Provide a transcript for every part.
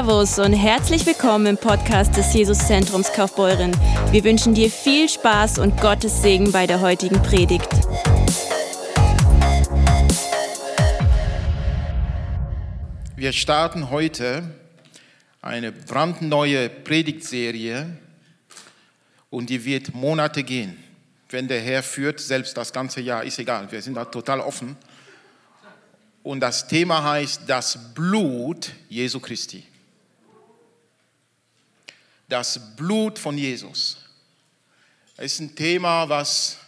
Servus und herzlich willkommen im Podcast des Jesuszentrums Kaufbeuren. Wir wünschen dir viel Spaß und Gottes Segen bei der heutigen Predigt. Wir starten heute eine brandneue Predigtserie und die wird Monate gehen. Wenn der Herr führt, selbst das ganze Jahr, ist egal, wir sind da total offen. Und das Thema heißt das Blut Jesu Christi. Das Blut von Jesus. Das ist ein Thema, was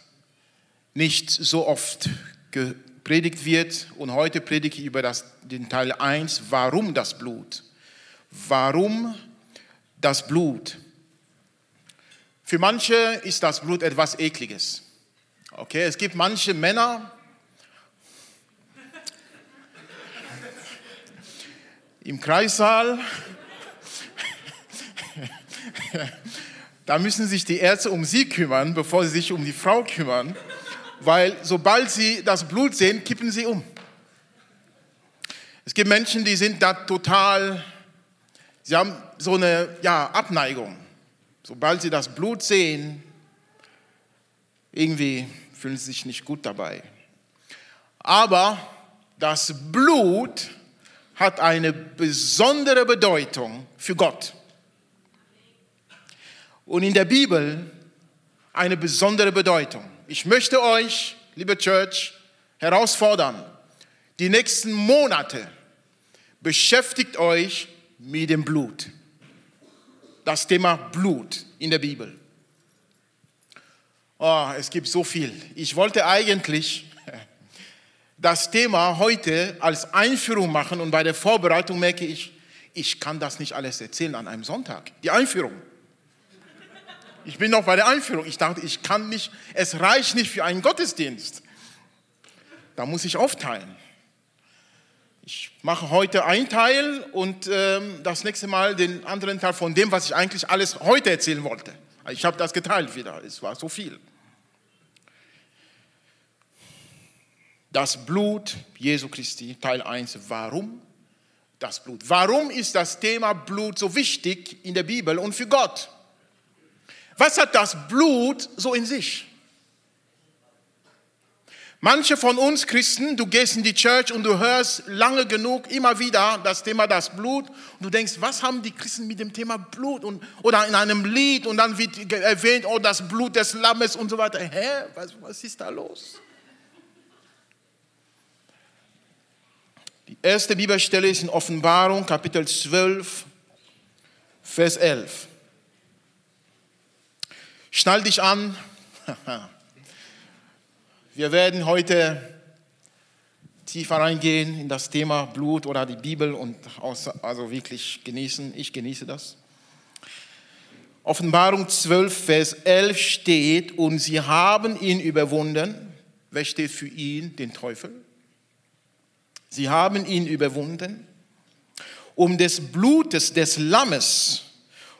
nicht so oft gepredigt wird. Und heute predige ich über das, den Teil 1, warum das Blut. Warum das Blut? Für manche ist das Blut etwas Ekliges. Okay, es gibt manche Männer, im Kreissaal. da müssen sich die Ärzte um sie kümmern, bevor sie sich um die Frau kümmern, weil sobald sie das Blut sehen, kippen sie um. Es gibt Menschen, die sind da total, sie haben so eine ja, Abneigung. Sobald sie das Blut sehen, irgendwie fühlen sie sich nicht gut dabei. Aber das Blut hat eine besondere Bedeutung für Gott. Und in der Bibel eine besondere Bedeutung. Ich möchte euch, liebe Church, herausfordern, die nächsten Monate beschäftigt euch mit dem Blut. Das Thema Blut in der Bibel. Oh, es gibt so viel. Ich wollte eigentlich das Thema heute als Einführung machen und bei der Vorbereitung merke ich, ich kann das nicht alles erzählen an einem Sonntag. Die Einführung. Ich bin noch bei der Einführung. Ich dachte, ich kann nicht, es reicht nicht für einen Gottesdienst. Da muss ich aufteilen. Ich mache heute einen Teil und ähm, das nächste Mal den anderen Teil von dem, was ich eigentlich alles heute erzählen wollte. Ich habe das geteilt wieder. Es war so viel. Das Blut Jesu Christi, Teil 1. Warum das Blut? Warum ist das Thema Blut so wichtig in der Bibel und für Gott? Was hat das Blut so in sich? Manche von uns Christen, du gehst in die Church und du hörst lange genug immer wieder das Thema das Blut und du denkst, was haben die Christen mit dem Thema Blut und, oder in einem Lied und dann wird erwähnt, oh das Blut des Lammes und so weiter. Hä, was, was ist da los? Die erste Bibelstelle ist in Offenbarung, Kapitel 12, Vers 11. Schnall dich an. Wir werden heute tiefer reingehen in das Thema Blut oder die Bibel und also wirklich genießen. Ich genieße das. Offenbarung 12, Vers 11 steht, und sie haben ihn überwunden. Wer steht für ihn? Den Teufel. Sie haben ihn überwunden um des Blutes des Lammes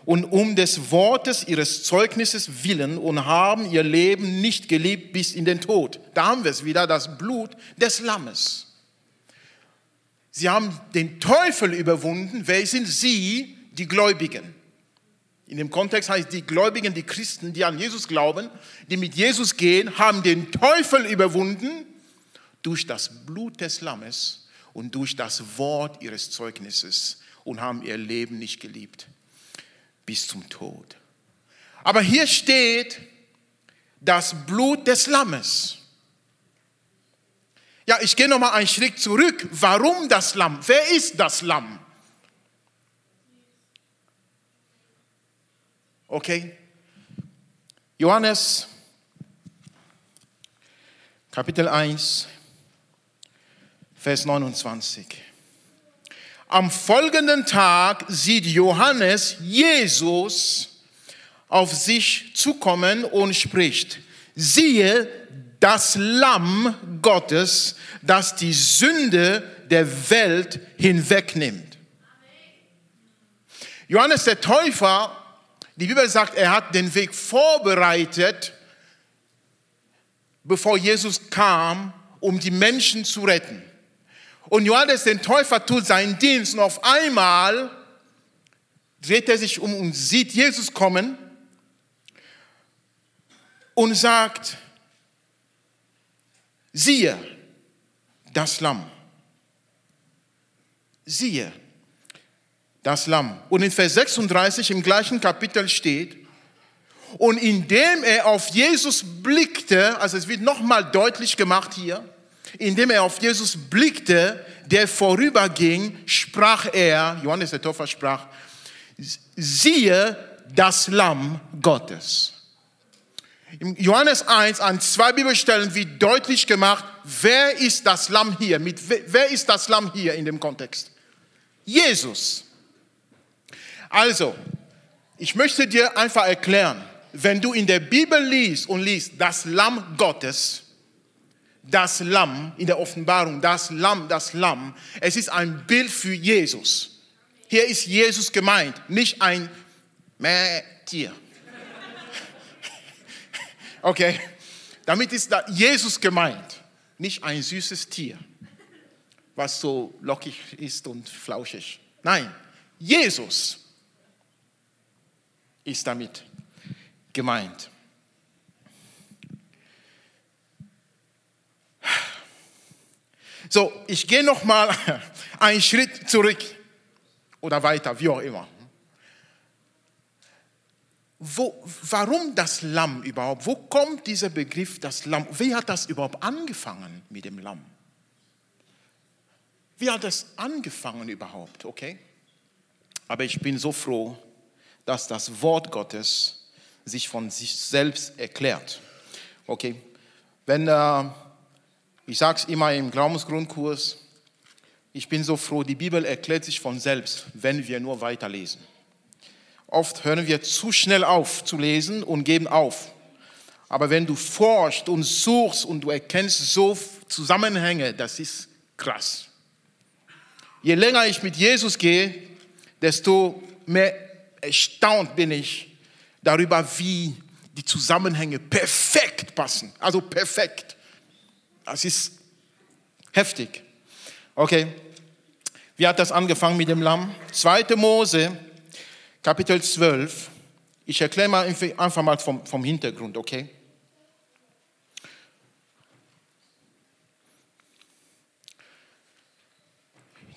und um des Wortes ihres Zeugnisses willen und haben ihr Leben nicht geliebt bis in den Tod. Da haben wir es wieder, das Blut des Lammes. Sie haben den Teufel überwunden. Wer sind sie? Die Gläubigen. In dem Kontext heißt die Gläubigen, die Christen, die an Jesus glauben, die mit Jesus gehen, haben den Teufel überwunden durch das Blut des Lammes und durch das Wort ihres Zeugnisses und haben ihr Leben nicht geliebt bis zum Tod. Aber hier steht das Blut des Lammes. Ja, ich gehe noch mal einen Schritt zurück. Warum das Lamm? Wer ist das Lamm? Okay. Johannes Kapitel 1 Vers 29. Am folgenden Tag sieht Johannes Jesus auf sich zukommen und spricht, siehe das Lamm Gottes, das die Sünde der Welt hinwegnimmt. Johannes der Täufer, die Bibel sagt, er hat den Weg vorbereitet, bevor Jesus kam, um die Menschen zu retten. Und Johannes den Täufer tut seinen Dienst und auf einmal dreht er sich um und sieht Jesus kommen und sagt, siehe, das Lamm. Siehe, das Lamm. Und in Vers 36 im gleichen Kapitel steht, und indem er auf Jesus blickte, also es wird nochmal deutlich gemacht hier, indem er auf Jesus blickte, der vorüberging, sprach er, Johannes der Täufer sprach, siehe das Lamm Gottes. Im Johannes 1 an zwei Bibelstellen wird deutlich gemacht, wer ist das Lamm hier? Mit, wer ist das Lamm hier in dem Kontext? Jesus. Also, ich möchte dir einfach erklären, wenn du in der Bibel liest und liest das Lamm Gottes, das Lamm in der Offenbarung, das Lamm, das Lamm, es ist ein Bild für Jesus. Hier ist Jesus gemeint, nicht ein Tier. Okay, damit ist da Jesus gemeint, nicht ein süßes Tier, was so lockig ist und flauschig. Nein, Jesus ist damit gemeint. So, ich gehe noch mal einen Schritt zurück oder weiter, wie auch immer. Wo, warum das Lamm überhaupt? Wo kommt dieser Begriff das Lamm? Wie hat das überhaupt angefangen mit dem Lamm? Wie hat das angefangen überhaupt? Okay? Aber ich bin so froh, dass das Wort Gottes sich von sich selbst erklärt. Okay, wenn, äh, ich sage es immer im Glaubensgrundkurs, ich bin so froh, die Bibel erklärt sich von selbst, wenn wir nur weiterlesen. Oft hören wir zu schnell auf zu lesen und geben auf. Aber wenn du forschst und suchst und du erkennst so Zusammenhänge, das ist krass. Je länger ich mit Jesus gehe, desto mehr erstaunt bin ich, darüber, wie die Zusammenhänge perfekt passen. Also perfekt. Das ist heftig. Okay. Wie hat das angefangen mit dem Lamm? 2. Mose, Kapitel 12. Ich erkläre mal einfach mal vom, vom Hintergrund, okay?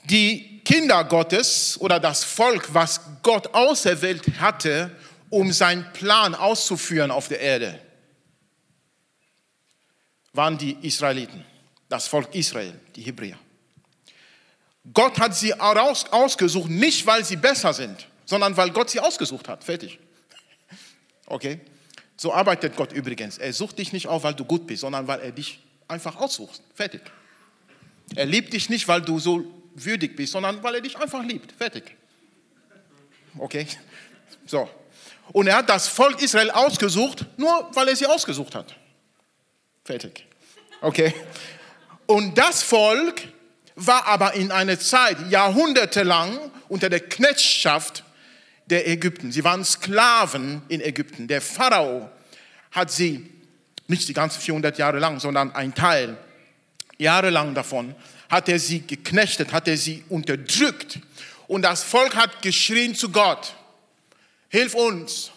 Die Kinder Gottes oder das Volk, was Gott auserwählt hatte, um seinen Plan auszuführen auf der Erde, waren die Israeliten, das Volk Israel, die Hebräer. Gott hat sie ausgesucht, nicht weil sie besser sind, sondern weil Gott sie ausgesucht hat. Fertig. Okay? So arbeitet Gott übrigens. Er sucht dich nicht auf, weil du gut bist, sondern weil er dich einfach aussucht. Fertig. Er liebt dich nicht, weil du so würdig bist, sondern weil er dich einfach liebt. Fertig. Okay? So. Und er hat das Volk Israel ausgesucht, nur weil er sie ausgesucht hat. Fertig. Okay. Und das Volk war aber in einer Zeit, jahrhundertelang, unter der Knechtschaft der Ägypten. Sie waren Sklaven in Ägypten. Der Pharao hat sie, nicht die ganzen 400 Jahre lang, sondern ein Teil, jahrelang davon, hat er sie geknechtet, hat er sie unterdrückt. Und das Volk hat geschrien zu Gott hilf uns.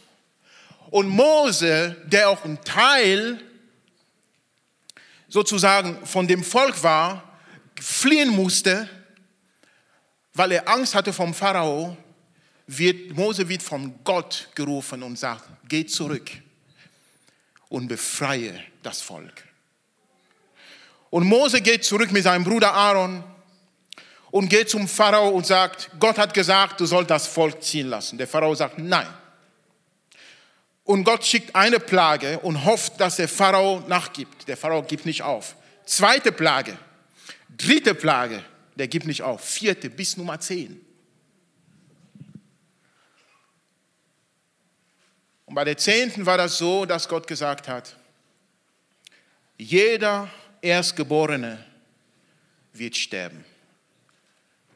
Und Mose, der auch ein Teil sozusagen von dem Volk war, fliehen musste, weil er Angst hatte vom Pharao, wird, Mose wird von Gott gerufen und sagt, geh zurück und befreie das Volk. Und Mose geht zurück mit seinem Bruder Aaron und geht zum Pharao und sagt, Gott hat gesagt, du sollst das Volk ziehen lassen. Der Pharao sagt, nein. Und Gott schickt eine Plage und hofft, dass der Pharao nachgibt. Der Pharao gibt nicht auf. Zweite Plage, dritte Plage, der gibt nicht auf. Vierte bis Nummer zehn. Und bei der zehnten war das so, dass Gott gesagt hat, jeder Erstgeborene wird sterben.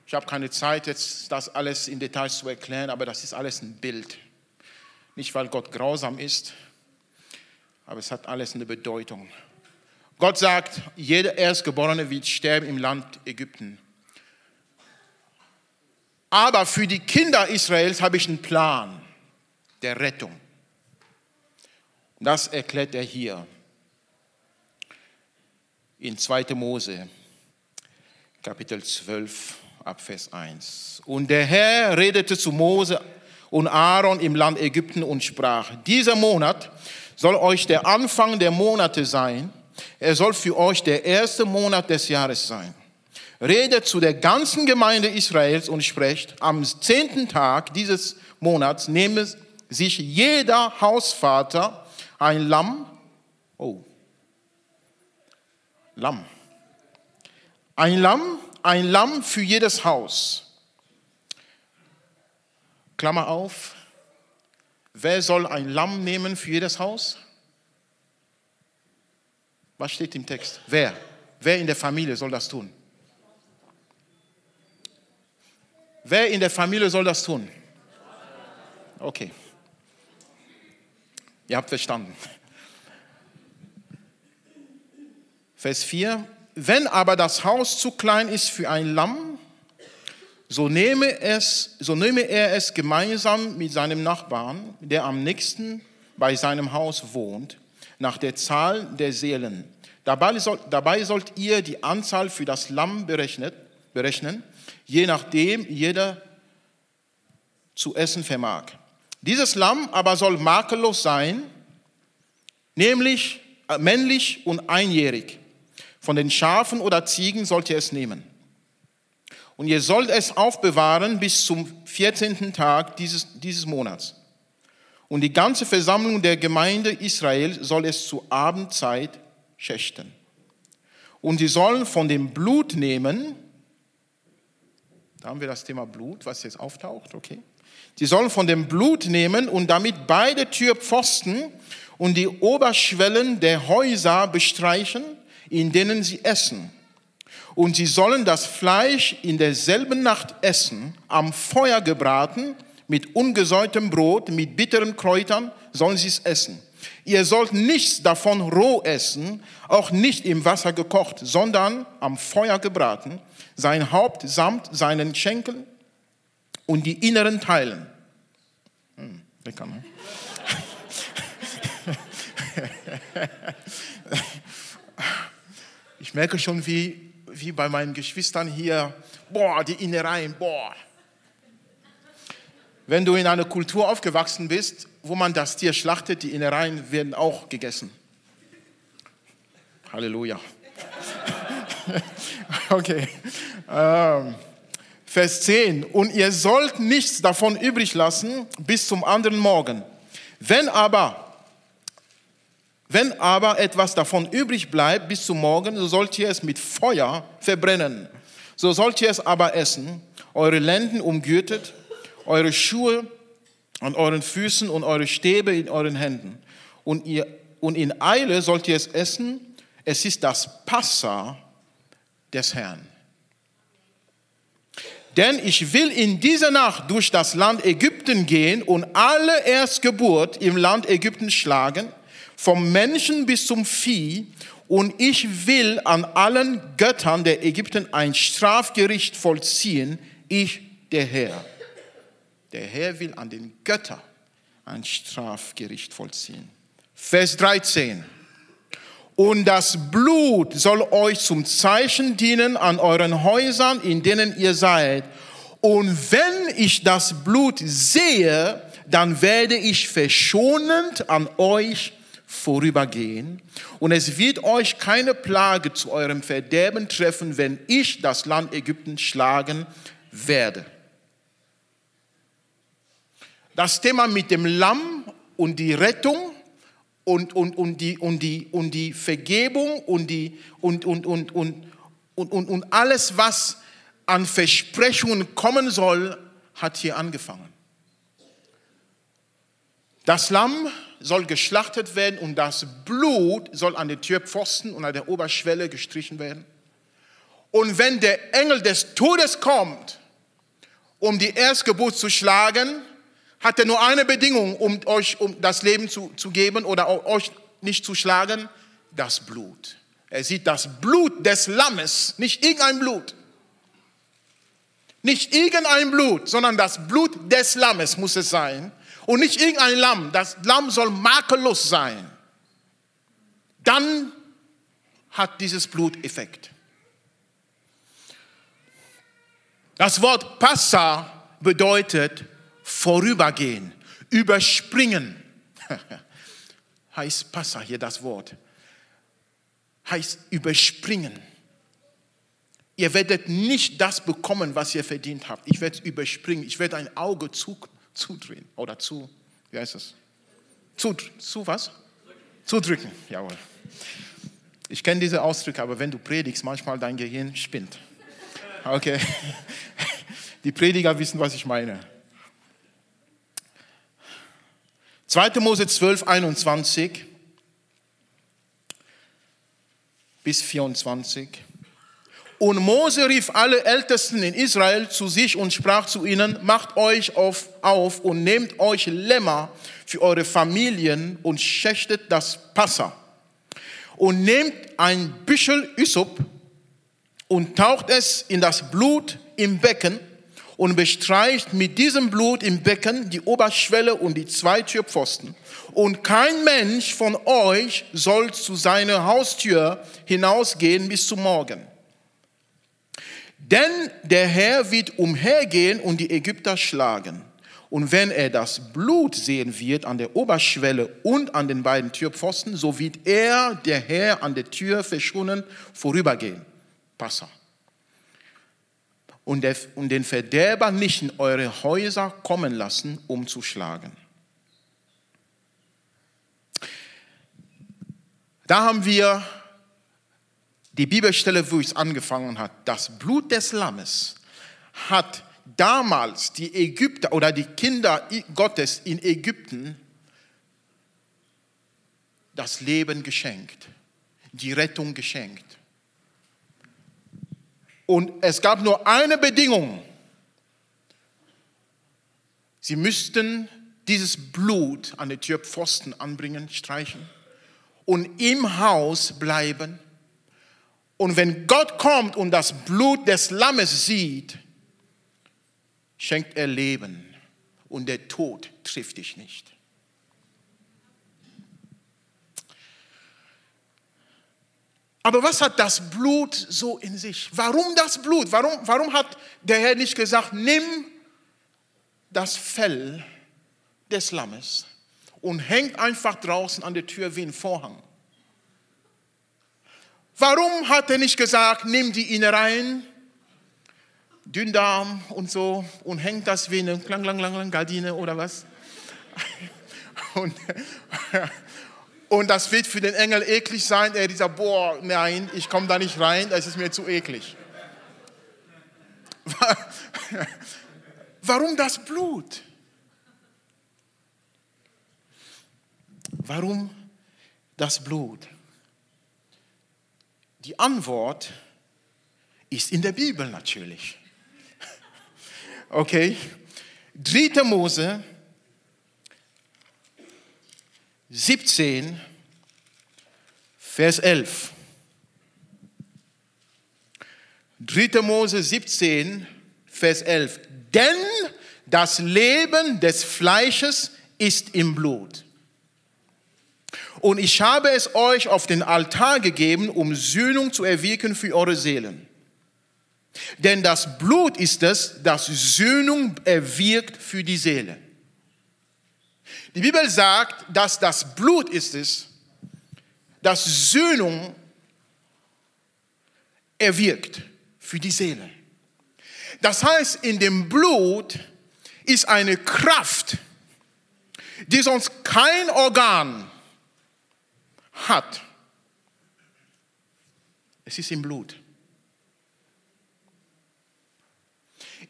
Ich habe keine Zeit, jetzt das alles in Details zu erklären, aber das ist alles ein Bild. Nicht, weil Gott grausam ist, aber es hat alles eine Bedeutung. Gott sagt, jeder Erstgeborene wird sterben im Land Ägypten. Aber für die Kinder Israels habe ich einen Plan der Rettung. Das erklärt er hier in 2. Mose, Kapitel 12, Abvers 1. Und der Herr redete zu Mose und Aaron im Land Ägypten und sprach, dieser Monat soll euch der Anfang der Monate sein. Er soll für euch der erste Monat des Jahres sein. Redet zu der ganzen Gemeinde Israels und sprecht, am zehnten Tag dieses Monats nehme sich jeder Hausvater ein Lamm, oh, Lamm, ein Lamm, ein Lamm für jedes Haus. Klammer auf, wer soll ein Lamm nehmen für jedes Haus? Was steht im Text? Wer? Wer in der Familie soll das tun? Wer in der Familie soll das tun? Okay. Ihr habt verstanden. Vers 4. Wenn aber das Haus zu klein ist für ein Lamm, so nehme, es, so nehme er es gemeinsam mit seinem Nachbarn, der am nächsten bei seinem Haus wohnt, nach der Zahl der Seelen. Dabei, soll, dabei sollt ihr die Anzahl für das Lamm berechnet, berechnen, je nachdem jeder zu essen vermag. Dieses Lamm aber soll makellos sein, nämlich äh, männlich und einjährig. Von den Schafen oder Ziegen sollt ihr es nehmen. Und ihr sollt es aufbewahren bis zum 14. Tag dieses, dieses Monats. Und die ganze Versammlung der Gemeinde Israel soll es zur Abendzeit schächten. Und sie sollen von dem Blut nehmen, da haben wir das Thema Blut, was jetzt auftaucht, okay. Sie sollen von dem Blut nehmen und damit beide Türpfosten und die Oberschwellen der Häuser bestreichen, in denen sie essen. Und sie sollen das Fleisch in derselben Nacht essen, am Feuer gebraten, mit ungesäuertem Brot, mit bitteren Kräutern sollen sie es essen. Ihr sollt nichts davon roh essen, auch nicht im Wasser gekocht, sondern am Feuer gebraten, sein Haupt samt seinen Schenkeln und die inneren Teilen. Hm, lecker, ne? Ich merke schon, wie, wie bei meinen Geschwistern hier, boah, die Innereien, boah. Wenn du in einer Kultur aufgewachsen bist, wo man das Tier schlachtet, die Innereien werden auch gegessen. Halleluja. okay. Ähm, Vers 10. Und ihr sollt nichts davon übrig lassen bis zum anderen Morgen. Wenn aber wenn aber etwas davon übrig bleibt bis zum Morgen, so sollt ihr es mit Feuer verbrennen. So sollt ihr es aber essen, eure Lenden umgürtet, eure Schuhe an euren Füßen und eure Stäbe in euren Händen. Und, ihr, und in Eile sollt ihr es essen. Es ist das Passa des Herrn. Denn ich will in dieser Nacht durch das Land Ägypten gehen und alle Erstgeburt im Land Ägypten schlagen vom Menschen bis zum Vieh, und ich will an allen Göttern der Ägypten ein Strafgericht vollziehen, ich der Herr. Der Herr will an den Göttern ein Strafgericht vollziehen. Vers 13. Und das Blut soll euch zum Zeichen dienen an euren Häusern, in denen ihr seid. Und wenn ich das Blut sehe, dann werde ich verschonend an euch vorübergehen und es wird euch keine Plage zu eurem Verderben treffen, wenn ich das Land Ägypten schlagen werde. Das Thema mit dem Lamm und die Rettung und, und, und, die, und, die, und die Vergebung und, die, und, und, und, und, und, und, und alles, was an Versprechungen kommen soll, hat hier angefangen. Das Lamm soll geschlachtet werden und das Blut soll an den Türpfosten und an der Oberschwelle gestrichen werden. Und wenn der Engel des Todes kommt, um die Erstgeburt zu schlagen, hat er nur eine Bedingung, um euch um das Leben zu, zu geben oder euch nicht zu schlagen, das Blut. Er sieht das Blut des Lammes, nicht irgendein Blut. Nicht irgendein Blut, sondern das Blut des Lammes muss es sein. Und nicht irgendein Lamm. Das Lamm soll makellos sein. Dann hat dieses Blut Effekt. Das Wort Passa bedeutet vorübergehen, überspringen. heißt Passa hier das Wort. Heißt überspringen. Ihr werdet nicht das bekommen, was ihr verdient habt. Ich werde es überspringen. Ich werde ein Auge zu, zudrehen oder zu, wie heißt es? Zu, zu was? Zudrücken, jawohl. Ich kenne diese Ausdrücke, aber wenn du predigst, manchmal dein Gehirn spinnt. Okay. Die Prediger wissen, was ich meine. 2. Mose 12, 21 bis 24. Und Mose rief alle Ältesten in Israel zu sich und sprach zu ihnen, macht euch auf, auf und nehmt euch Lämmer für eure Familien und schächtet das Passa. Und nehmt ein Büschel Ysop und taucht es in das Blut im Becken und bestreicht mit diesem Blut im Becken die Oberschwelle und die zwei Türpfosten. Und kein Mensch von euch soll zu seiner Haustür hinausgehen bis zum Morgen. Denn der Herr wird umhergehen und die Ägypter schlagen. Und wenn er das Blut sehen wird an der Oberschwelle und an den beiden Türpfosten, so wird er, der Herr, an der Tür verschonen vorübergehen. Passa. Und, der, und den Verderber nicht in eure Häuser kommen lassen, um zu schlagen. Da haben wir die Bibelstelle, wo es angefangen hat, das Blut des Lammes hat damals die Ägypter oder die Kinder Gottes in Ägypten das Leben geschenkt, die Rettung geschenkt. Und es gab nur eine Bedingung. Sie müssten dieses Blut an die Türpfosten anbringen, streichen und im Haus bleiben und wenn Gott kommt und das Blut des Lammes sieht, schenkt er Leben und der Tod trifft dich nicht. Aber was hat das Blut so in sich? Warum das Blut? Warum, warum hat der Herr nicht gesagt, nimm das Fell des Lammes und hängt einfach draußen an der Tür wie ein Vorhang? Warum hat er nicht gesagt, nimm die Innereien, Dünndarm und so und hängt das wie eine klang, klang, klang, Gardine oder was? Und, und das wird für den Engel eklig sein. Er sagt, boah, nein, ich komme da nicht rein, das ist mir zu eklig. Warum das Blut? Warum das Blut? Die Antwort ist in der Bibel natürlich. Okay? 3. Mose 17, Vers 11. 3. Mose 17, Vers 11. Denn das Leben des Fleisches ist im Blut. Und ich habe es euch auf den Altar gegeben, um Sühnung zu erwirken für eure Seelen. Denn das Blut ist es, das Sühnung erwirkt für die Seele. Die Bibel sagt, dass das Blut ist es, das Sühnung erwirkt für die Seele. Das heißt, in dem Blut ist eine Kraft, die sonst kein Organ hat. Es ist im Blut.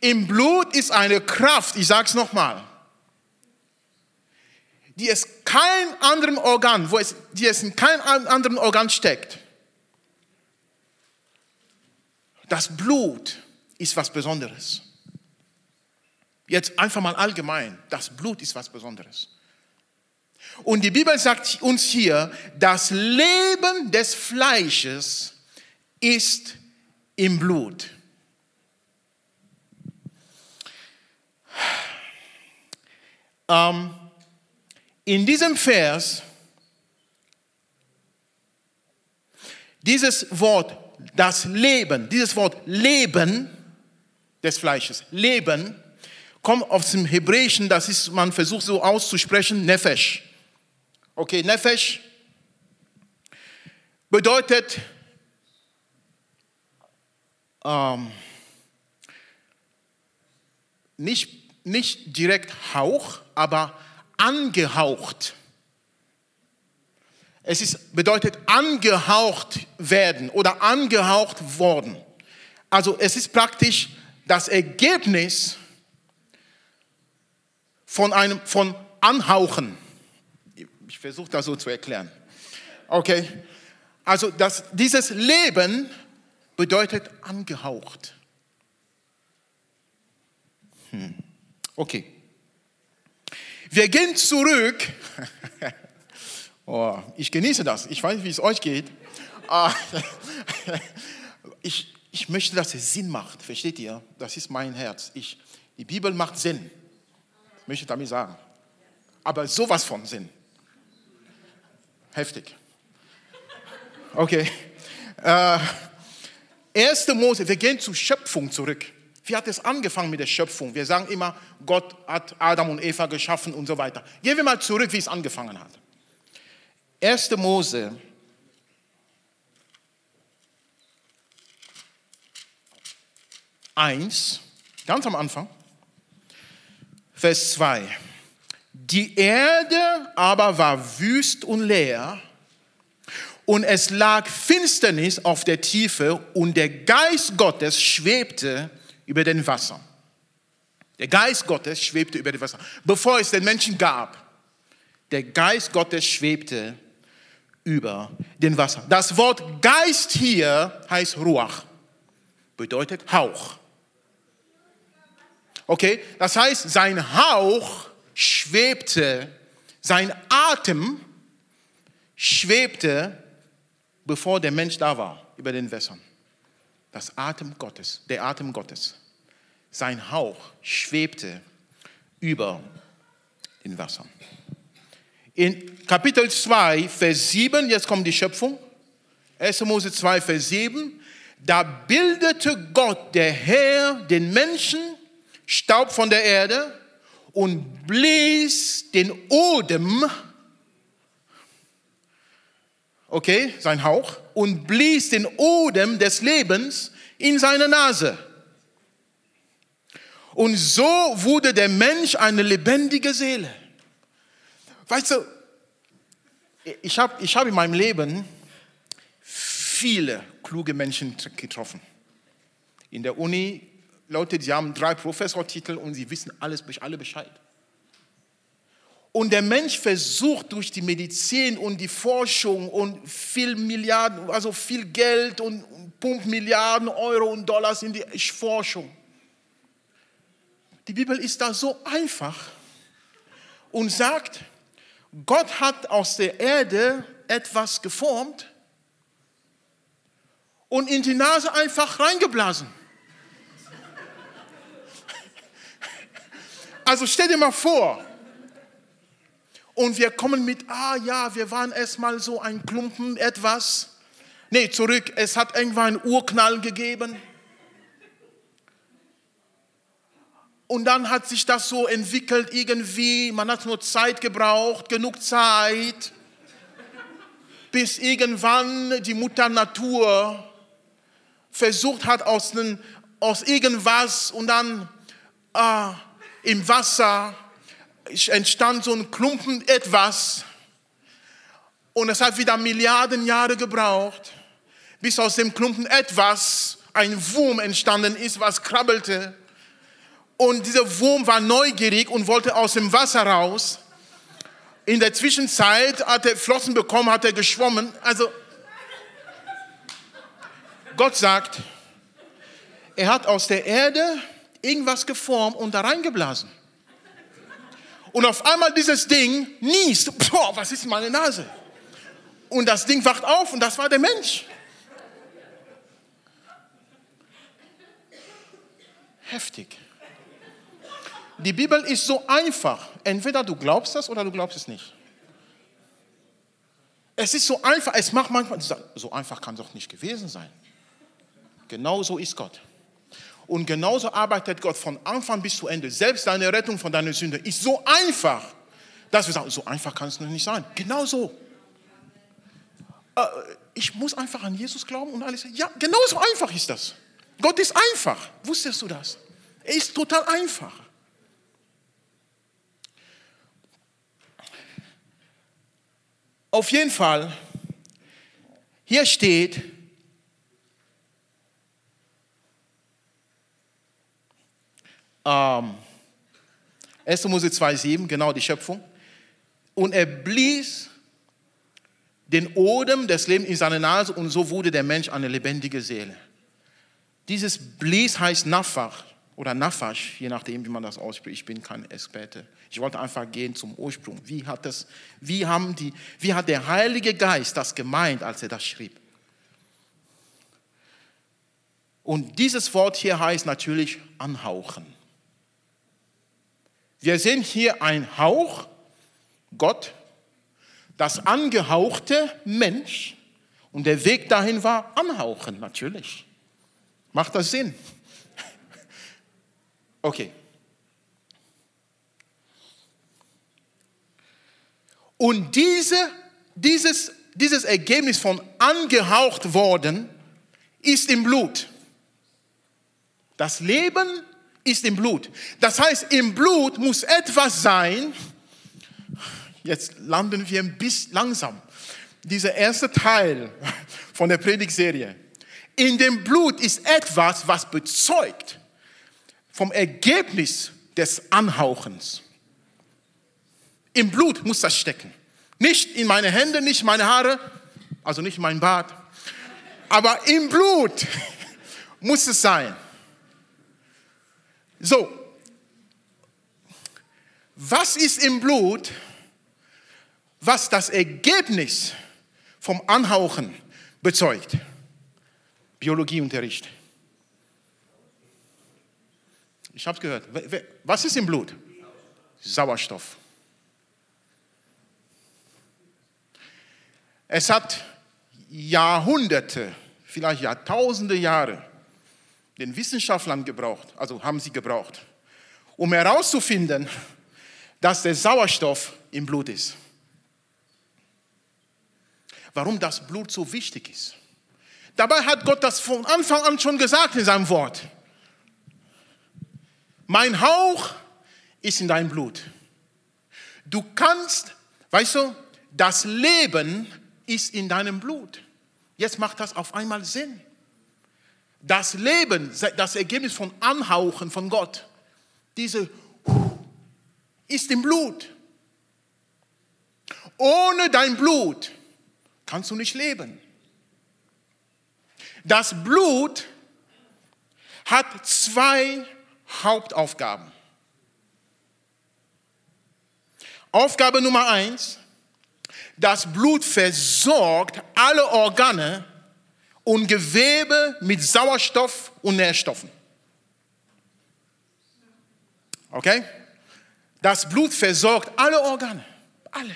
Im Blut ist eine Kraft, ich sage es nochmal, die es kein anderen Organ, wo es, die es in keinem anderen Organ steckt. Das Blut ist was Besonderes. Jetzt einfach mal allgemein, das Blut ist was Besonderes. Und die Bibel sagt uns hier, das Leben des Fleisches ist im Blut. Ähm, in diesem Vers, dieses Wort, das Leben, dieses Wort Leben des Fleisches, Leben, kommt aus dem Hebräischen, das ist, man versucht so auszusprechen, Nefesh. Okay, Nefesh bedeutet ähm, nicht, nicht direkt Hauch, aber angehaucht. Es ist, bedeutet angehaucht werden oder angehaucht worden. Also es ist praktisch das Ergebnis von einem von Anhauchen. Ich versuche das so zu erklären. Okay, also das, dieses Leben bedeutet angehaucht. Hm. Okay. Wir gehen zurück. oh, ich genieße das. Ich weiß, wie es euch geht. Ah, ich, ich möchte, dass es Sinn macht. Versteht ihr? Das ist mein Herz. Ich, die Bibel macht Sinn. Ich möchte damit sagen. Aber sowas von Sinn. Heftig. Okay. Äh, 1. Mose, wir gehen zur Schöpfung zurück. Wie hat es angefangen mit der Schöpfung? Wir sagen immer, Gott hat Adam und Eva geschaffen und so weiter. Gehen wir mal zurück, wie es angefangen hat. 1. Mose. Eins, ganz am Anfang, Vers 2. Die Erde aber war wüst und leer und es lag Finsternis auf der Tiefe und der Geist Gottes schwebte über den Wasser. Der Geist Gottes schwebte über dem Wasser, bevor es den Menschen gab. Der Geist Gottes schwebte über den Wasser. Das Wort Geist hier heißt Ruach, bedeutet Hauch. Okay, das heißt, sein Hauch schwebte, sein Atem schwebte, bevor der Mensch da war, über den Wässern das Atem Gottes, der Atem Gottes. Sein Hauch schwebte über den Wassern. In Kapitel 2, Vers 7, jetzt kommt die Schöpfung. 1. Mose 2, Vers 7. Da bildete Gott, der Herr, den Menschen Staub von der Erde und blies den Odem, okay, sein Hauch, und blies den Odem des Lebens in seine Nase. Und so wurde der Mensch eine lebendige Seele. Weißt du, ich habe ich hab in meinem Leben viele kluge Menschen getroffen. In der Uni Leute, die haben drei Professortitel und sie wissen alles, alle Bescheid. Und der Mensch versucht durch die Medizin und die Forschung und viel Milliarden, also viel Geld und pumpt Milliarden Euro und Dollars in die Forschung. Die Bibel ist da so einfach und sagt, Gott hat aus der Erde etwas geformt und in die Nase einfach reingeblasen. Also stell dir mal vor, und wir kommen mit, ah ja, wir waren erstmal so ein Klumpen, etwas. Nee, zurück, es hat irgendwann einen Urknall gegeben. Und dann hat sich das so entwickelt irgendwie, man hat nur Zeit gebraucht, genug Zeit, bis irgendwann die Mutter Natur versucht hat aus, aus irgendwas und dann ah, im Wasser entstand so ein Klumpen etwas und es hat wieder Milliarden Jahre gebraucht, bis aus dem Klumpen etwas, ein Wurm entstanden ist, was krabbelte. Und dieser Wurm war neugierig und wollte aus dem Wasser raus. In der Zwischenzeit hat er Flossen bekommen, hat er geschwommen. Also Gott sagt, er hat aus der Erde irgendwas geformt und da reingeblasen. Und auf einmal dieses Ding niest. Boah, was ist in meiner Nase? Und das Ding wacht auf und das war der Mensch. Heftig. Die Bibel ist so einfach. entweder du glaubst das oder du glaubst es nicht. Es ist so einfach, es macht manchmal, so einfach kann es doch nicht gewesen sein. Genau so ist Gott. Und genauso arbeitet Gott von Anfang bis zu Ende. Selbst deine Rettung von deiner Sünde ist so einfach, dass wir sagen, so einfach kann es noch nicht sein. Genau so. Äh, ich muss einfach an Jesus glauben und alles. Ja, genauso einfach ist das. Gott ist einfach. Wusstest du das? Er ist total einfach. Auf jeden Fall, hier steht, ähm, 1. Mose 2,7, genau die Schöpfung. Und er blies den Odem des Lebens in seine Nase und so wurde der Mensch eine lebendige Seele. Dieses Blies heißt Nafach oder Nafasch, je nachdem, wie man das ausspricht. Ich bin kein Experte. Ich wollte einfach gehen zum Ursprung. Wie hat, das, wie, haben die, wie hat der Heilige Geist das gemeint, als er das schrieb? Und dieses Wort hier heißt natürlich anhauchen. Wir sehen hier ein Hauch, Gott, das angehauchte Mensch und der Weg dahin war anhauchen, natürlich. Macht das Sinn? Okay. Und diese, dieses, dieses Ergebnis von angehaucht worden ist im Blut. Das Leben ist im Blut. Das heißt, im Blut muss etwas sein. Jetzt landen wir ein bisschen langsam. Dieser erste Teil von der Predigtserie. In dem Blut ist etwas, was bezeugt vom Ergebnis des Anhauchens. Im Blut muss das stecken. Nicht in meine Hände, nicht meine Haare, also nicht mein Bart, aber im Blut muss es sein. So, was ist im Blut, was das Ergebnis vom Anhauchen bezeugt? Biologieunterricht. Ich habe es gehört. Was ist im Blut? Sauerstoff. Es hat Jahrhunderte, vielleicht Jahrtausende Jahre den Wissenschaftlern gebraucht, also haben sie gebraucht, um herauszufinden, dass der Sauerstoff im Blut ist. Warum das Blut so wichtig ist. Dabei hat Gott das von Anfang an schon gesagt in seinem Wort. Mein Hauch ist in deinem Blut. Du kannst, weißt du, das Leben ist in deinem Blut. Jetzt macht das auf einmal Sinn. Das Leben, das Ergebnis von Anhauchen von Gott, diese ist im Blut. Ohne dein Blut kannst du nicht leben. Das Blut hat zwei Hauptaufgaben. Aufgabe Nummer eins, das Blut versorgt alle Organe und Gewebe mit Sauerstoff und Nährstoffen. Okay? Das Blut versorgt alle Organe, alle.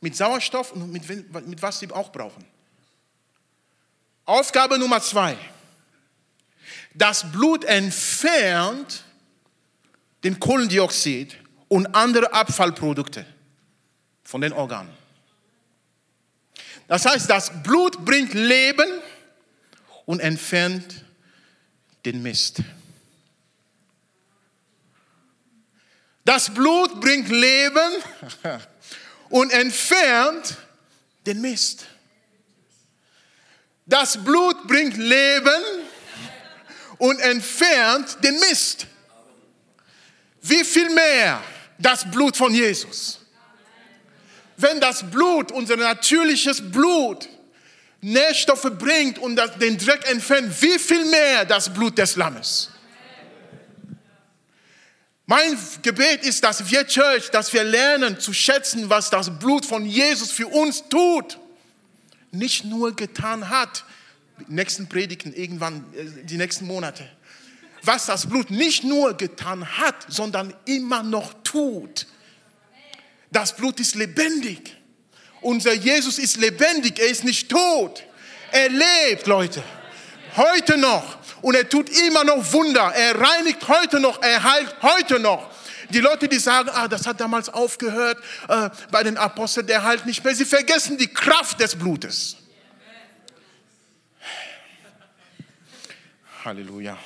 Mit Sauerstoff und mit, mit was sie auch brauchen. Aufgabe Nummer zwei. Das Blut entfernt den Kohlendioxid und andere Abfallprodukte von den Organen. Das heißt, das Blut bringt Leben und entfernt den Mist. Das Blut bringt Leben und entfernt den Mist. Das Blut bringt Leben und entfernt den Mist. Wie viel mehr das Blut von Jesus? Wenn das Blut, unser natürliches Blut, Nährstoffe bringt und den Dreck entfernt, wie viel mehr das Blut des Lammes. Mein Gebet ist, dass wir Church, dass wir lernen zu schätzen, was das Blut von Jesus für uns tut. Nicht nur getan hat, die nächsten Predigten irgendwann, äh, die nächsten Monate. was das Blut nicht nur getan hat, sondern immer noch tut. Das Blut ist lebendig. Unser Jesus ist lebendig, er ist nicht tot. Er lebt, Leute. Heute noch. Und er tut immer noch Wunder. Er reinigt heute noch, er heilt heute noch. Die Leute, die sagen, ah, das hat damals aufgehört äh, bei den Aposteln, der heilt nicht mehr. Sie vergessen die Kraft des Blutes. Halleluja.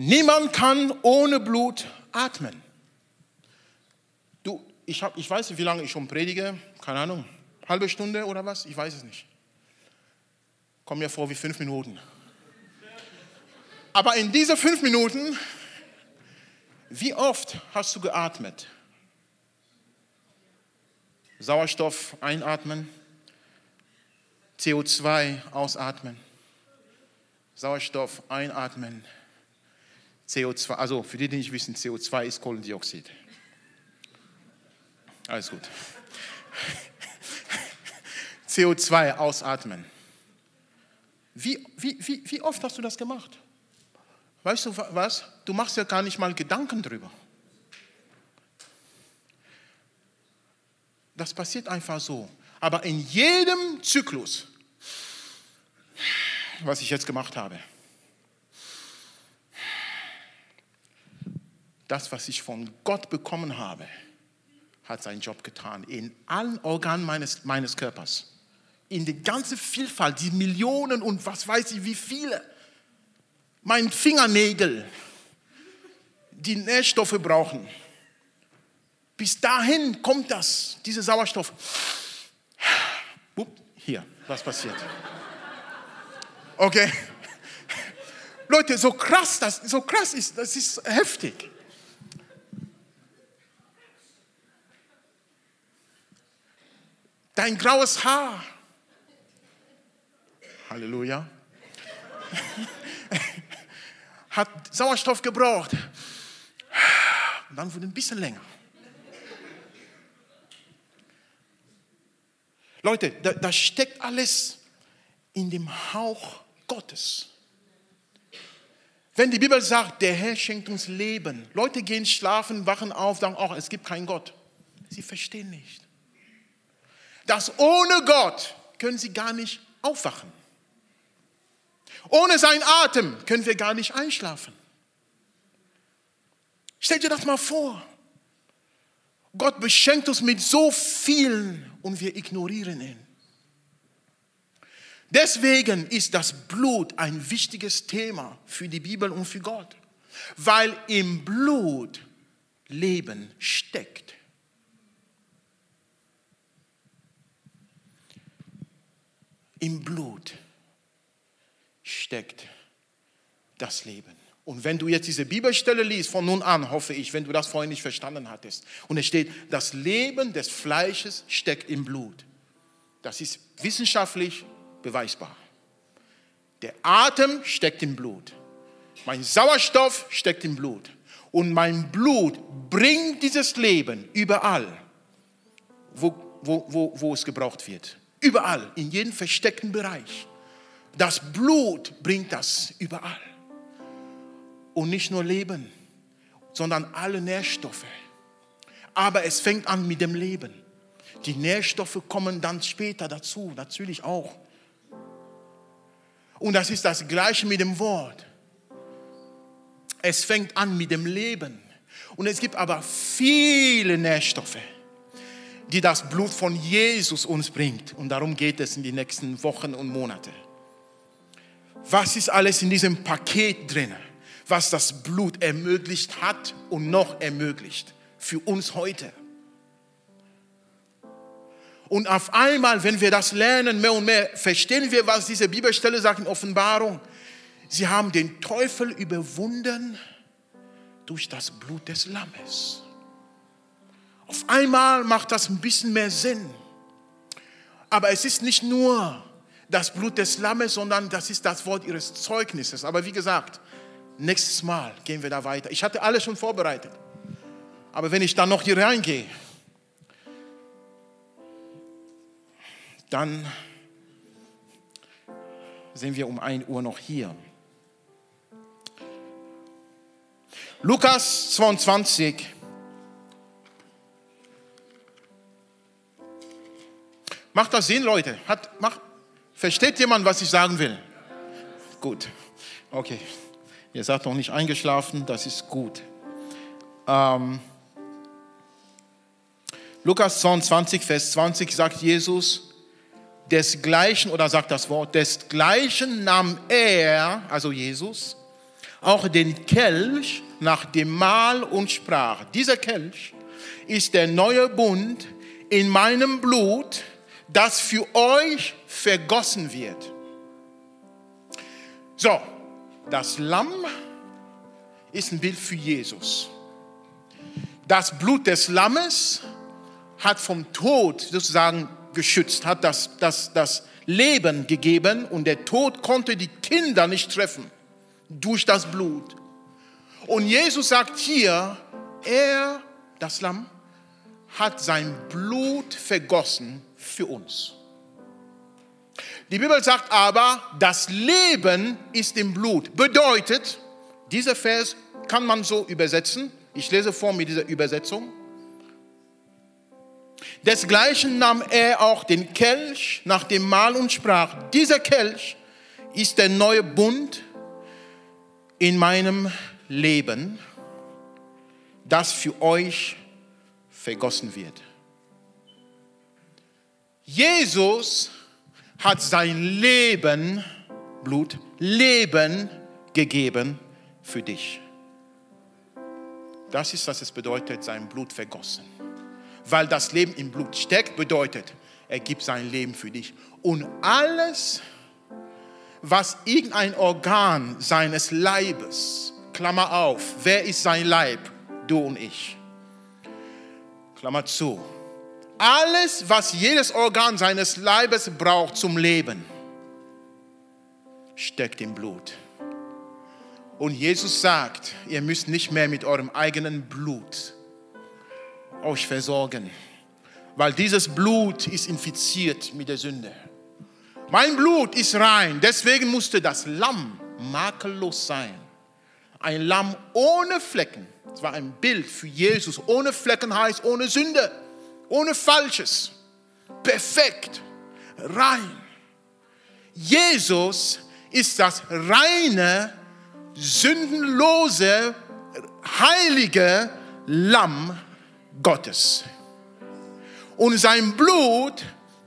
Niemand kann ohne Blut atmen. Du, ich, hab, ich weiß nicht, wie lange ich schon predige, keine Ahnung, halbe Stunde oder was, ich weiß es nicht. Kommt mir vor wie fünf Minuten. Aber in diese fünf Minuten, wie oft hast du geatmet? Sauerstoff einatmen, CO2 ausatmen, Sauerstoff einatmen, CO2, also für die, die nicht wissen, CO2 ist Kohlendioxid. Alles gut. CO2 ausatmen. Wie, wie, wie, wie oft hast du das gemacht? Weißt du was? Du machst ja gar nicht mal Gedanken drüber. Das passiert einfach so. Aber in jedem Zyklus, was ich jetzt gemacht habe, das, was ich von Gott bekommen habe, hat seinen Job getan in allen Organen meines, meines Körpers. In der ganzen Vielfalt, die Millionen und was weiß ich wie viele. Mein Fingernägel, die Nährstoffe brauchen. Bis dahin kommt das, dieser Sauerstoff. Hier, was passiert? Okay. Leute, so krass, das, so krass ist, das ist heftig. Dein graues Haar. Halleluja. Hat Sauerstoff gebraucht. Und dann wurde ein bisschen länger. Leute, da, da steckt alles in dem Hauch Gottes. Wenn die Bibel sagt, der Herr schenkt uns Leben, Leute gehen schlafen, wachen auf, sagen, auch es gibt keinen Gott. Sie verstehen nicht dass ohne Gott können sie gar nicht aufwachen. Ohne seinen Atem können wir gar nicht einschlafen. Stell dir das mal vor. Gott beschenkt uns mit so vielen und wir ignorieren ihn. Deswegen ist das Blut ein wichtiges Thema für die Bibel und für Gott, weil im Blut Leben steckt. Im Blut steckt das Leben. Und wenn du jetzt diese Bibelstelle liest, von nun an hoffe ich, wenn du das vorhin nicht verstanden hattest, und es steht, das Leben des Fleisches steckt im Blut. Das ist wissenschaftlich beweisbar. Der Atem steckt im Blut. Mein Sauerstoff steckt im Blut. Und mein Blut bringt dieses Leben überall, wo, wo, wo, wo es gebraucht wird. Überall, in jedem versteckten Bereich. Das Blut bringt das überall. Und nicht nur Leben, sondern alle Nährstoffe. Aber es fängt an mit dem Leben. Die Nährstoffe kommen dann später dazu, natürlich auch. Und das ist das gleiche mit dem Wort. Es fängt an mit dem Leben. Und es gibt aber viele Nährstoffe die das Blut von Jesus uns bringt. Und darum geht es in die nächsten Wochen und Monate. Was ist alles in diesem Paket drin, was das Blut ermöglicht hat und noch ermöglicht für uns heute? Und auf einmal, wenn wir das lernen, mehr und mehr, verstehen wir, was diese Bibelstelle sagt in Offenbarung. Sie haben den Teufel überwunden durch das Blut des Lammes. Auf einmal macht das ein bisschen mehr Sinn. Aber es ist nicht nur das Blut des Lammes, sondern das ist das Wort ihres Zeugnisses. Aber wie gesagt, nächstes Mal gehen wir da weiter. Ich hatte alles schon vorbereitet. Aber wenn ich dann noch hier reingehe, dann sind wir um 1 Uhr noch hier. Lukas 22. Macht das Sinn, Leute? Hat, macht, versteht jemand, was ich sagen will? Gut. Okay. Ihr seid noch nicht eingeschlafen, das ist gut. Ähm, Lukas 22, Vers 20 sagt Jesus, desgleichen, oder sagt das Wort, desgleichen nahm er, also Jesus, auch den Kelch nach dem Mahl und sprach, dieser Kelch ist der neue Bund in meinem Blut, das für euch vergossen wird. So, das Lamm ist ein Bild für Jesus. Das Blut des Lammes hat vom Tod sozusagen geschützt, hat das, das, das Leben gegeben und der Tod konnte die Kinder nicht treffen durch das Blut. Und Jesus sagt hier, er, das Lamm, hat sein Blut vergossen für uns. Die Bibel sagt aber, das Leben ist im Blut. Bedeutet, dieser Vers kann man so übersetzen. Ich lese vor mit dieser Übersetzung. Desgleichen nahm er auch den Kelch nach dem Mahl und sprach, dieser Kelch ist der neue Bund in meinem Leben, das für euch vergossen wird. Jesus hat sein Leben, Blut, Leben gegeben für dich. Das ist, was es bedeutet, sein Blut vergossen. Weil das Leben im Blut steckt, bedeutet, er gibt sein Leben für dich. Und alles, was irgendein Organ seines Leibes, Klammer auf, wer ist sein Leib? Du und ich. Klammer zu alles, was jedes Organ seines Leibes braucht zum Leben, steckt im Blut. Und Jesus sagt, ihr müsst nicht mehr mit eurem eigenen Blut euch versorgen, weil dieses Blut ist infiziert mit der Sünde. Mein Blut ist rein, deswegen musste das Lamm makellos sein. Ein Lamm ohne Flecken. Es war ein Bild für Jesus. Ohne Flecken heißt ohne Sünde ohne Falsches, perfekt, rein. Jesus ist das reine, sündenlose, heilige Lamm Gottes. Und sein Blut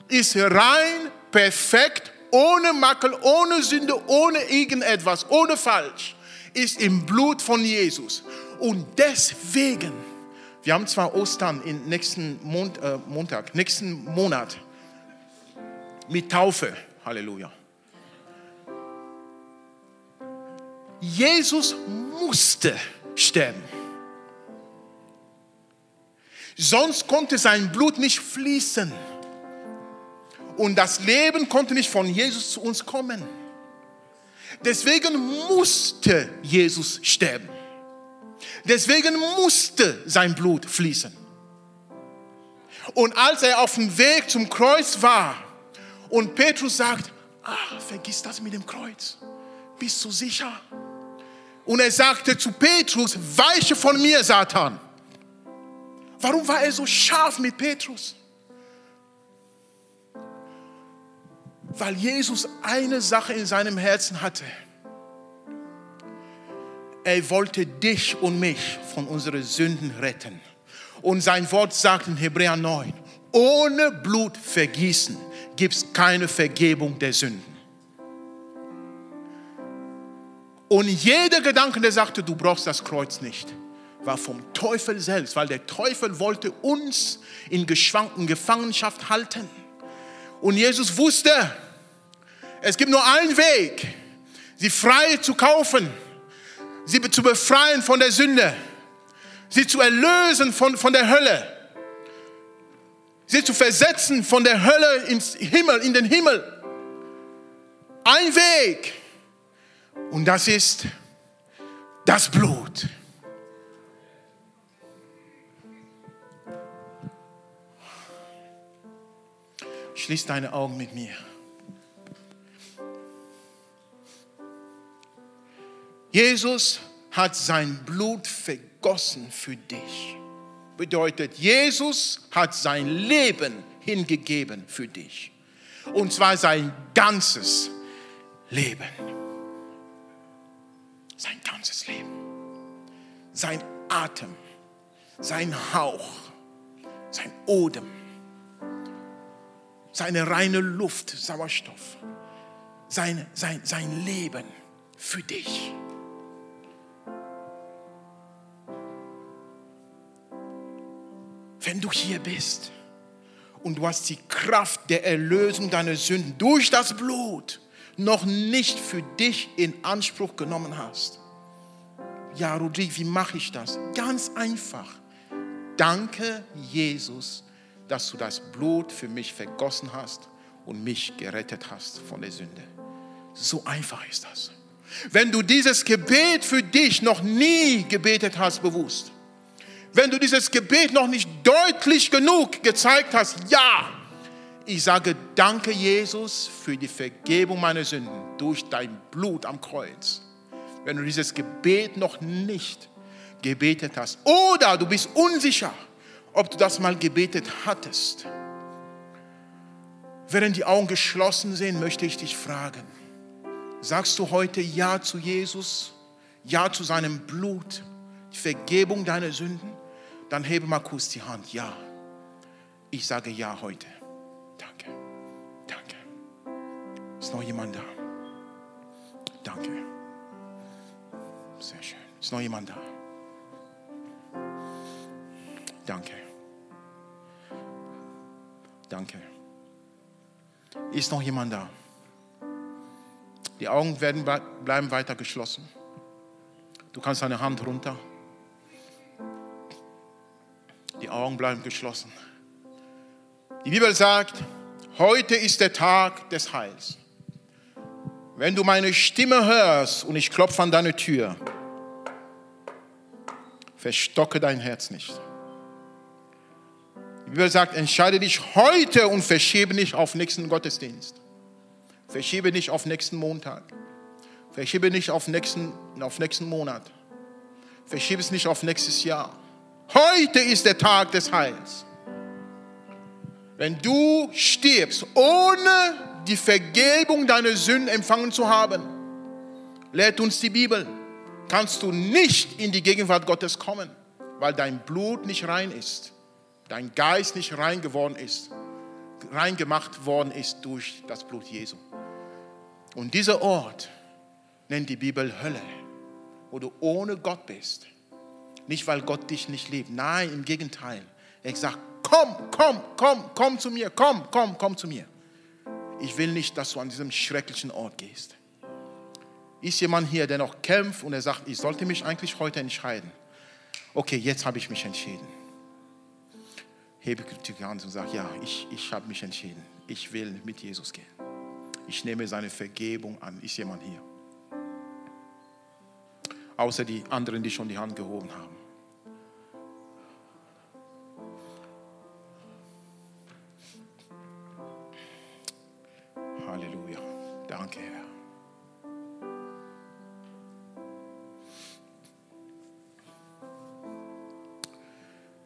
ist rein, perfekt, ohne Makel, ohne Sünde, ohne irgendetwas, ohne Falsch, ist im Blut von Jesus. Und deswegen wir haben zwar Ostern im nächsten Mond, äh, Montag, nächsten Monat mit Taufe. Halleluja. Jesus musste sterben. Sonst konnte sein Blut nicht fließen. Und das Leben konnte nicht von Jesus zu uns kommen. Deswegen musste Jesus sterben. Deswegen musste sein Blut fließen. Und als er auf dem Weg zum Kreuz war und Petrus sagt, ah, vergiss das mit dem Kreuz, bist du sicher? Und er sagte zu Petrus, weiche von mir, Satan. Warum war er so scharf mit Petrus? Weil Jesus eine Sache in seinem Herzen hatte er wollte dich und mich von unseren Sünden retten. Und sein Wort sagt in Hebräer 9, ohne Blutvergießen gibt es keine Vergebung der Sünden. Und jeder Gedanke, der sagte, du brauchst das Kreuz nicht, war vom Teufel selbst, weil der Teufel wollte uns in geschwankten Gefangenschaft halten. Und Jesus wusste, es gibt nur einen Weg, sie frei zu kaufen sie zu befreien von der Sünde, sie zu erlösen von, von der Hölle, sie zu versetzen von der Hölle ins Himmel, in den Himmel. Ein Weg. Und das ist das Blut. Schließ deine Augen mit mir. Jesus hat sein Blut vergossen für dich. Bedeutet, Jesus hat sein Leben hingegeben für dich. Und zwar sein ganzes Leben. Sein ganzes Leben. Sein Atem. Sein Hauch. Sein Odem. Seine reine Luft, Sauerstoff. Sein, sein, sein Leben für dich. Wenn du hier bist und du hast die Kraft der Erlösung deiner Sünden durch das Blut noch nicht für dich in Anspruch genommen hast. Ja, Rodrigo, wie mache ich das? Ganz einfach. Danke, Jesus, dass du das Blut für mich vergossen hast und mich gerettet hast von der Sünde. So einfach ist das. Wenn du dieses Gebet für dich noch nie gebetet hast, bewusst, wenn du dieses Gebet noch nicht deutlich genug gezeigt hast, ja, ich sage danke Jesus für die Vergebung meiner Sünden durch dein Blut am Kreuz. Wenn du dieses Gebet noch nicht gebetet hast oder du bist unsicher, ob du das mal gebetet hattest, während die Augen geschlossen sind, möchte ich dich fragen, sagst du heute Ja zu Jesus, Ja zu seinem Blut, die Vergebung deiner Sünden? Dann hebe mal kurz die Hand. Ja, ich sage Ja heute. Danke, danke. Ist noch jemand da? Danke. Sehr schön. Ist noch jemand da? Danke. Danke. Ist noch jemand da? Die Augen werden, bleiben weiter geschlossen. Du kannst deine Hand runter. Die Augen bleiben geschlossen. Die Bibel sagt, heute ist der Tag des Heils. Wenn du meine Stimme hörst und ich klopfe an deine Tür, verstocke dein Herz nicht. Die Bibel sagt, entscheide dich heute und verschiebe nicht auf nächsten Gottesdienst. Verschiebe nicht auf nächsten Montag. Verschiebe nicht auf nächsten, auf nächsten Monat. Verschiebe es nicht auf nächstes Jahr. Heute ist der Tag des Heils. Wenn du stirbst, ohne die Vergebung deiner Sünden empfangen zu haben, lehrt uns die Bibel, kannst du nicht in die Gegenwart Gottes kommen, weil dein Blut nicht rein ist, dein Geist nicht rein geworden ist, rein gemacht worden ist durch das Blut Jesu. Und dieser Ort nennt die Bibel Hölle, wo du ohne Gott bist. Nicht, weil Gott dich nicht liebt. Nein, im Gegenteil. Er sagt, komm, komm, komm, komm zu mir, komm, komm, komm zu mir. Ich will nicht, dass du an diesem schrecklichen Ort gehst. Ist jemand hier, der noch kämpft und er sagt, ich sollte mich eigentlich heute entscheiden. Okay, jetzt habe ich mich entschieden. Hebe die Hand und sage, ja, ich, ich habe mich entschieden. Ich will mit Jesus gehen. Ich nehme seine Vergebung an. Ist jemand hier? Außer die anderen, die schon die Hand gehoben haben.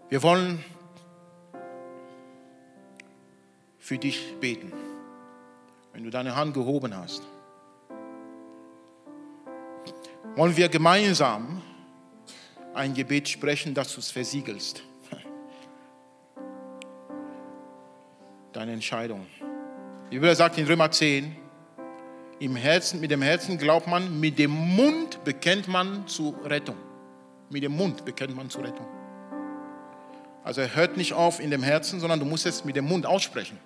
Wir wollen für dich beten wenn du deine Hand gehoben hast, wollen wir gemeinsam ein Gebet sprechen, das du es versiegelst. Deine Entscheidung. Die Bibel sagt in Römer 10, im Herzen, mit dem Herzen glaubt man, mit dem Mund bekennt man zur Rettung. Mit dem Mund bekennt man zur Rettung. Also er hört nicht auf in dem Herzen, sondern du musst es mit dem Mund aussprechen.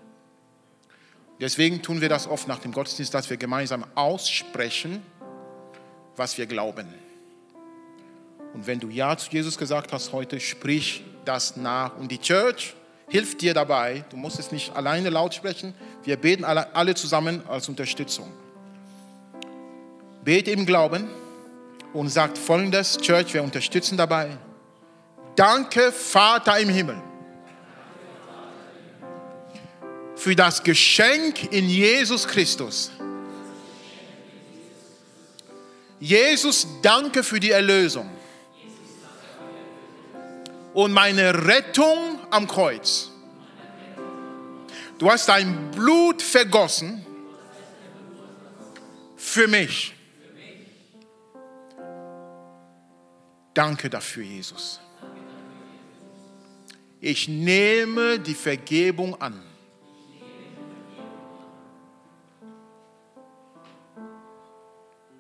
Deswegen tun wir das oft nach dem Gottesdienst, dass wir gemeinsam aussprechen, was wir glauben. Und wenn du Ja zu Jesus gesagt hast heute, sprich das nach. Und die Church hilft dir dabei. Du musst es nicht alleine laut sprechen. Wir beten alle, alle zusammen als Unterstützung. Bete im Glauben und sagt folgendes, Church, wir unterstützen dabei. Danke, Vater im Himmel für das Geschenk in Jesus Christus. Jesus, danke für die Erlösung und meine Rettung am Kreuz. Du hast dein Blut vergossen für mich. Danke dafür, Jesus. Ich nehme die Vergebung an.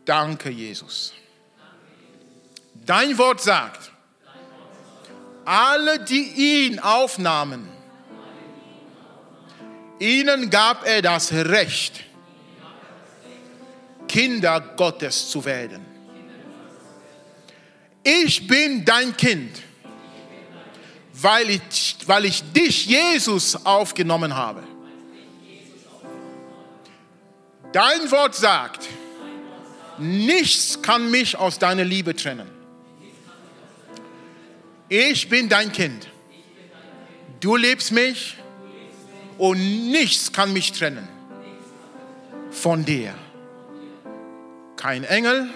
Danke, Jesus. Dein Wort sagt, alle, die ihn aufnahmen, ihnen gab er das Recht, Kinder Gottes zu werden. Ich bin dein Kind, weil ich, weil ich dich, Jesus, aufgenommen habe. Dein Wort sagt, nichts kann mich aus deiner Liebe trennen. Ich bin dein Kind. Du liebst mich und nichts kann mich trennen von dir. Kein Engel,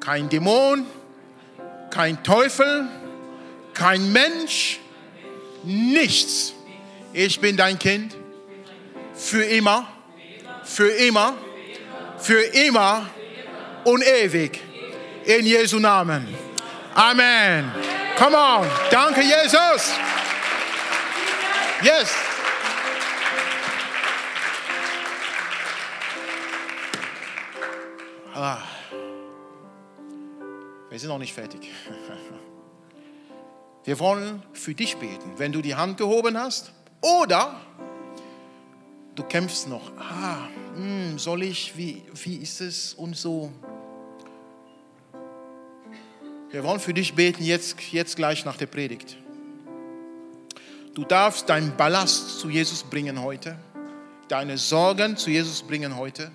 kein Dämon, kein Teufel, kein Mensch, nichts. Ich bin dein Kind für immer, für immer, für immer und ewig. In Jesu Namen. Amen. Come on. Danke, Jesus. Yes. Ah. Wir sind noch nicht fertig. Wir wollen für dich beten, wenn du die Hand gehoben hast oder du kämpfst noch. Ah, hm, soll ich, wie, wie ist es und so. Wir wollen für dich beten, jetzt, jetzt gleich nach der Predigt. Du darfst deinen Ballast zu Jesus bringen heute, deine Sorgen zu Jesus bringen heute.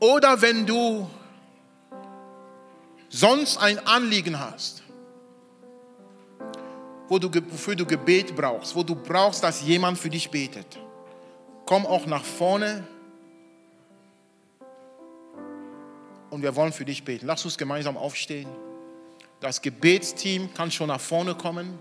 Oder wenn du sonst ein Anliegen hast, wofür du Gebet brauchst, wo du brauchst, dass jemand für dich betet, komm auch nach vorne und wir wollen für dich beten. Lass uns gemeinsam aufstehen. Das Gebetsteam kann schon nach vorne kommen.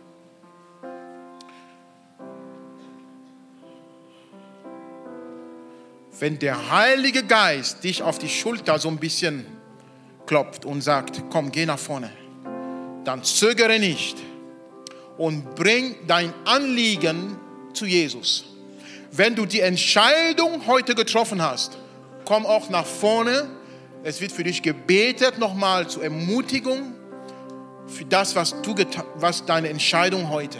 wenn der Heilige Geist dich auf die Schulter so ein bisschen klopft und sagt, komm, geh nach vorne, dann zögere nicht und bring dein Anliegen zu Jesus. Wenn du die Entscheidung heute getroffen hast, komm auch nach vorne. Es wird für dich gebetet nochmal zur Ermutigung für das, was du was deine Entscheidung heute.